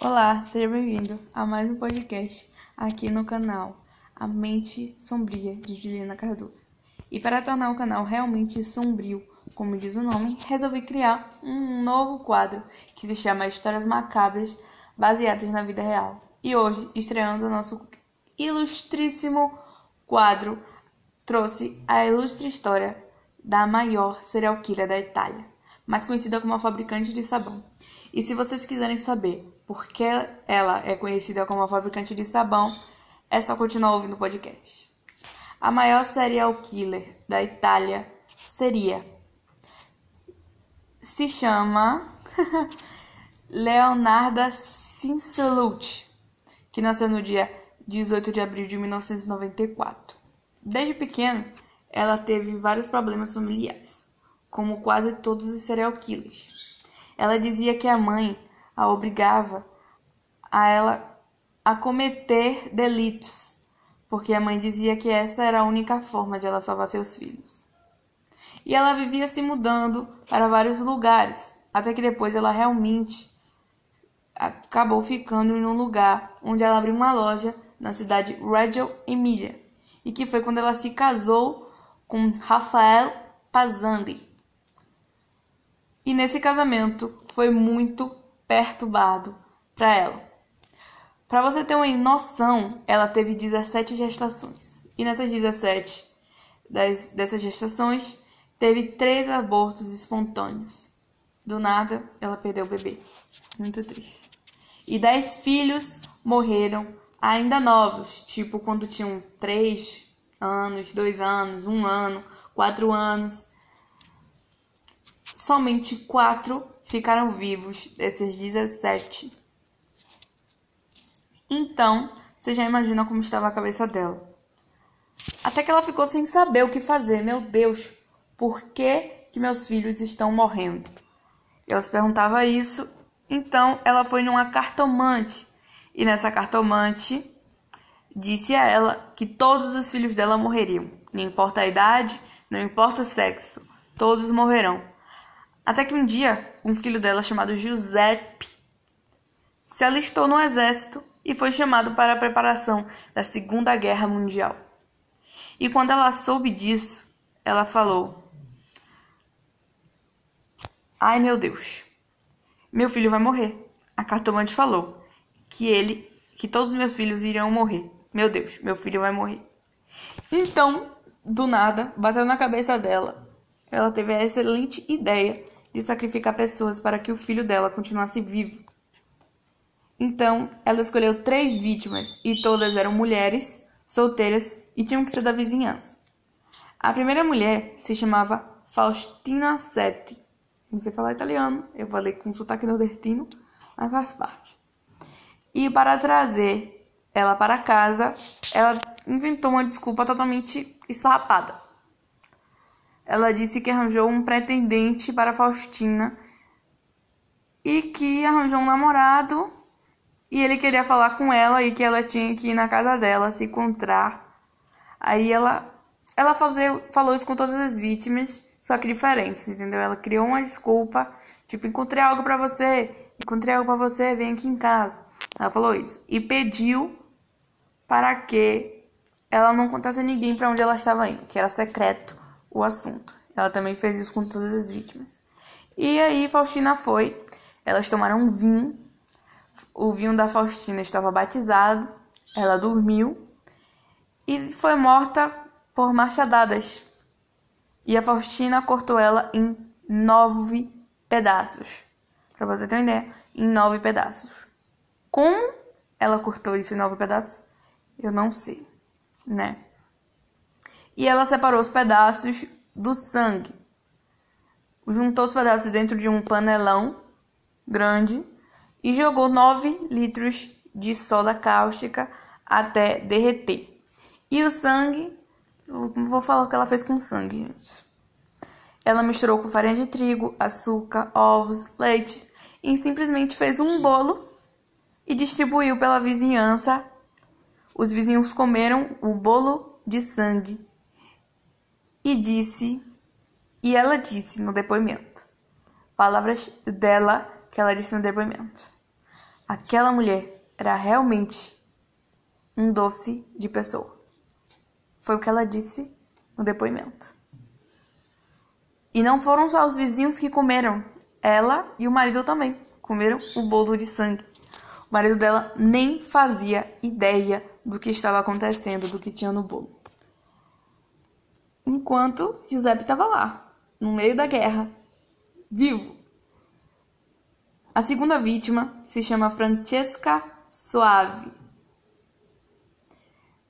Olá, seja bem-vindo a mais um podcast aqui no canal A Mente Sombria de Juliana Cardoso. E para tornar o canal realmente sombrio, como diz o nome, resolvi criar um novo quadro que se chama Histórias Macabras baseadas na vida real. E hoje, estreando o nosso ilustríssimo quadro, trouxe a ilustre história da maior serial killer da Itália, mais conhecida como a fabricante de sabão. E se vocês quiserem saber por que ela é conhecida como a fabricante de sabão, é só continuar ouvindo o podcast. A maior serial killer da Itália seria. Se chama Leonarda Cincelucci, que nasceu no dia 18 de abril de 1994. Desde pequena, ela teve vários problemas familiares, como quase todos os serial killers. Ela dizia que a mãe a obrigava a ela a cometer delitos, porque a mãe dizia que essa era a única forma de ela salvar seus filhos. E ela vivia se mudando para vários lugares, até que depois ela realmente acabou ficando em um lugar onde ela abriu uma loja na cidade Reggio Emilia, e que foi quando ela se casou com Rafael Pazandi. E nesse casamento foi muito perturbado para ela. Para você ter uma noção, ela teve 17 gestações. E nessas 17 das, dessas gestações, teve três abortos espontâneos. Do nada, ela perdeu o bebê. Muito triste. E 10 filhos morreram ainda novos, tipo quando tinham 3 anos, 2 anos, 1 ano, 4 anos somente quatro ficaram vivos desses 17. Então, você já imagina como estava a cabeça dela. Até que ela ficou sem saber o que fazer. Meu Deus, por que, que meus filhos estão morrendo? Ela se perguntava isso. Então, ela foi numa cartomante. E nessa cartomante disse a ela que todos os filhos dela morreriam. Não importa a idade, não importa o sexo, todos morrerão. Até que um dia, um filho dela chamado Giuseppe se alistou no exército e foi chamado para a preparação da Segunda Guerra Mundial. E quando ela soube disso, ela falou: Ai meu Deus, meu filho vai morrer. A cartomante falou que ele, que todos os meus filhos iriam morrer. Meu Deus, meu filho vai morrer. Então, do nada, bateu na cabeça dela. Ela teve a excelente ideia de sacrificar pessoas para que o filho dela continuasse vivo. Então, ela escolheu três vítimas e todas eram mulheres, solteiras e tinham que ser da vizinhança. A primeira mulher se chamava Faustina Setti. Não sei falar italiano, eu falei com sotaque nordestino, mas faz parte. E para trazer ela para casa, ela inventou uma desculpa totalmente esfarrapada. Ela disse que arranjou um pretendente para Faustina e que arranjou um namorado e ele queria falar com ela e que ela tinha que ir na casa dela se encontrar. Aí ela ela fazer, falou isso com todas as vítimas, só que diferente, entendeu? Ela criou uma desculpa, tipo, encontrei algo para você, encontrei algo para você, vem aqui em casa. Ela falou isso e pediu para que ela não contasse a ninguém para onde ela estava indo, que era secreto o assunto. Ela também fez isso com todas as vítimas. E aí Faustina foi, elas tomaram vinho. O vinho da Faustina estava batizado, ela dormiu e foi morta por machadadas. E a Faustina cortou ela em nove pedaços. Para você ter uma ideia, em nove pedaços. Como ela cortou isso em nove pedaços? Eu não sei, né? E ela separou os pedaços do sangue. Juntou os pedaços dentro de um panelão grande e jogou 9 litros de soda cáustica até derreter. E o sangue, vou falar o que ela fez com o sangue, gente. Ela misturou com farinha de trigo, açúcar, ovos, leite e simplesmente fez um bolo e distribuiu pela vizinhança. Os vizinhos comeram o bolo de sangue e disse, e ela disse no depoimento, palavras dela que ela disse no depoimento. aquela mulher era realmente um doce de pessoa. Foi o que ela disse no depoimento. E não foram só os vizinhos que comeram, ela e o marido também comeram o bolo de sangue. O marido dela nem fazia ideia do que estava acontecendo, do que tinha no bolo. Enquanto Giuseppe estava lá, no meio da guerra, vivo. A segunda vítima se chama Francesca Soave.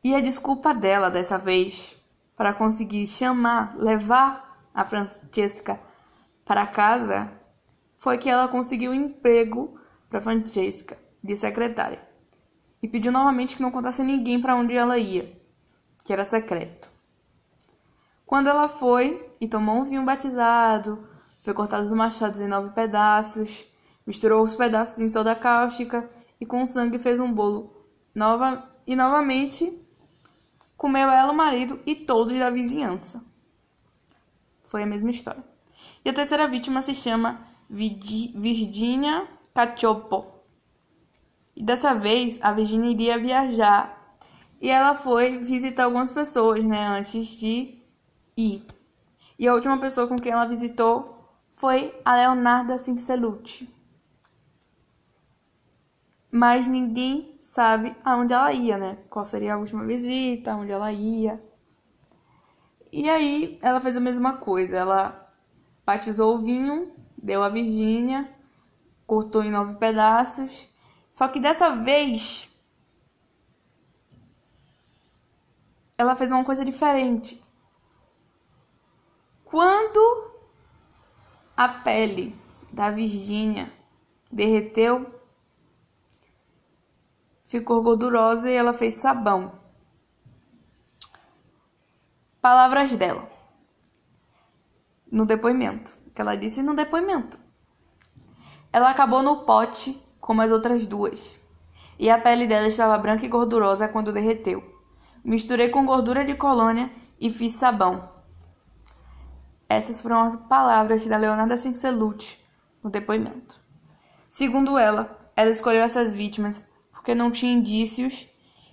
E a desculpa dela dessa vez para conseguir chamar, levar a Francesca para casa foi que ela conseguiu um emprego para Francesca de secretária e pediu novamente que não contasse a ninguém para onde ela ia, que era secreto. Quando ela foi e tomou um vinho batizado, foi cortado os machados em nove pedaços, misturou os pedaços em soda cáustica e com sangue fez um bolo nova e novamente comeu ela, o marido e todos da vizinhança. Foi a mesma história. E a terceira vítima se chama Virginia Cacioppo. E dessa vez a Virginia iria viajar e ela foi visitar algumas pessoas, né, antes de e. E a última pessoa com quem ela visitou foi a Leonarda Cincelucci. Mas ninguém sabe aonde ela ia, né? Qual seria a última visita, aonde ela ia. E aí ela fez a mesma coisa. Ela batizou o vinho, deu a Virgínia, cortou em nove pedaços. Só que dessa vez ela fez uma coisa diferente. Quando a pele da Virgínia derreteu, ficou gordurosa e ela fez sabão. Palavras dela no depoimento, que ela disse no depoimento. Ela acabou no pote como as outras duas, e a pele dela estava branca e gordurosa quando derreteu. Misturei com gordura de colônia e fiz sabão. Essas foram as palavras da Leonarda Cincelucci no depoimento. Segundo ela, ela escolheu essas vítimas porque não tinha indícios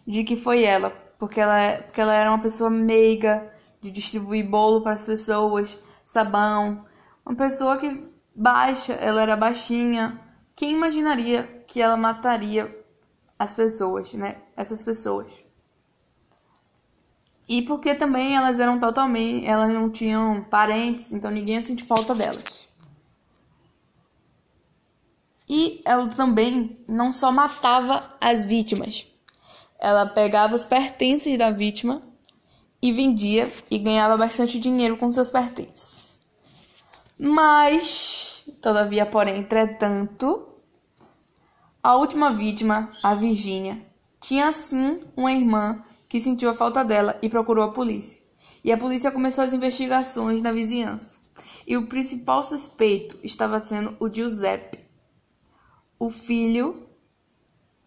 de que foi ela, porque ela, porque ela era uma pessoa meiga de distribuir bolo para as pessoas, sabão, uma pessoa que baixa, ela era baixinha. Quem imaginaria que ela mataria as pessoas, né? Essas pessoas. E porque também elas eram totalmente. Elas não tinham parentes, então ninguém ia sentir falta delas. E ela também não só matava as vítimas, ela pegava os pertences da vítima e vendia e ganhava bastante dinheiro com seus pertences. Mas, todavia, porém, entretanto, a última vítima, a Virgínia, tinha sim uma irmã que sentiu a falta dela e procurou a polícia. E a polícia começou as investigações na vizinhança. E o principal suspeito estava sendo o Giuseppe, o filho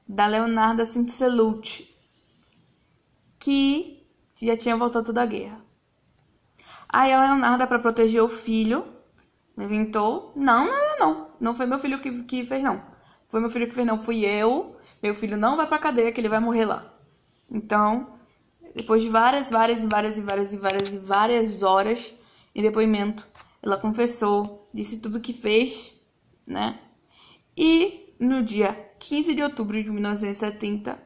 da Leonarda Cincelucci, que já tinha voltado da guerra. Aí a Leonarda, para proteger o filho, inventou: não, não, não, não, não foi meu filho que, que fez, não. Foi meu filho que fez, não, fui eu. Meu filho não vai pra cadeia, que ele vai morrer lá. Então, depois de várias, várias, várias e várias e várias e várias horas em depoimento, ela confessou, disse tudo o que fez, né? E no dia 15 de outubro de 1970,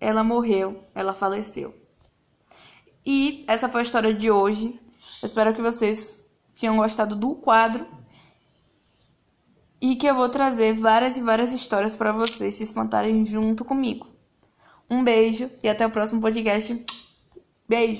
ela morreu, ela faleceu. E essa foi a história de hoje. Eu espero que vocês tenham gostado do quadro e que eu vou trazer várias e várias histórias para vocês se espantarem junto comigo. Um beijo e até o próximo podcast. Beijo!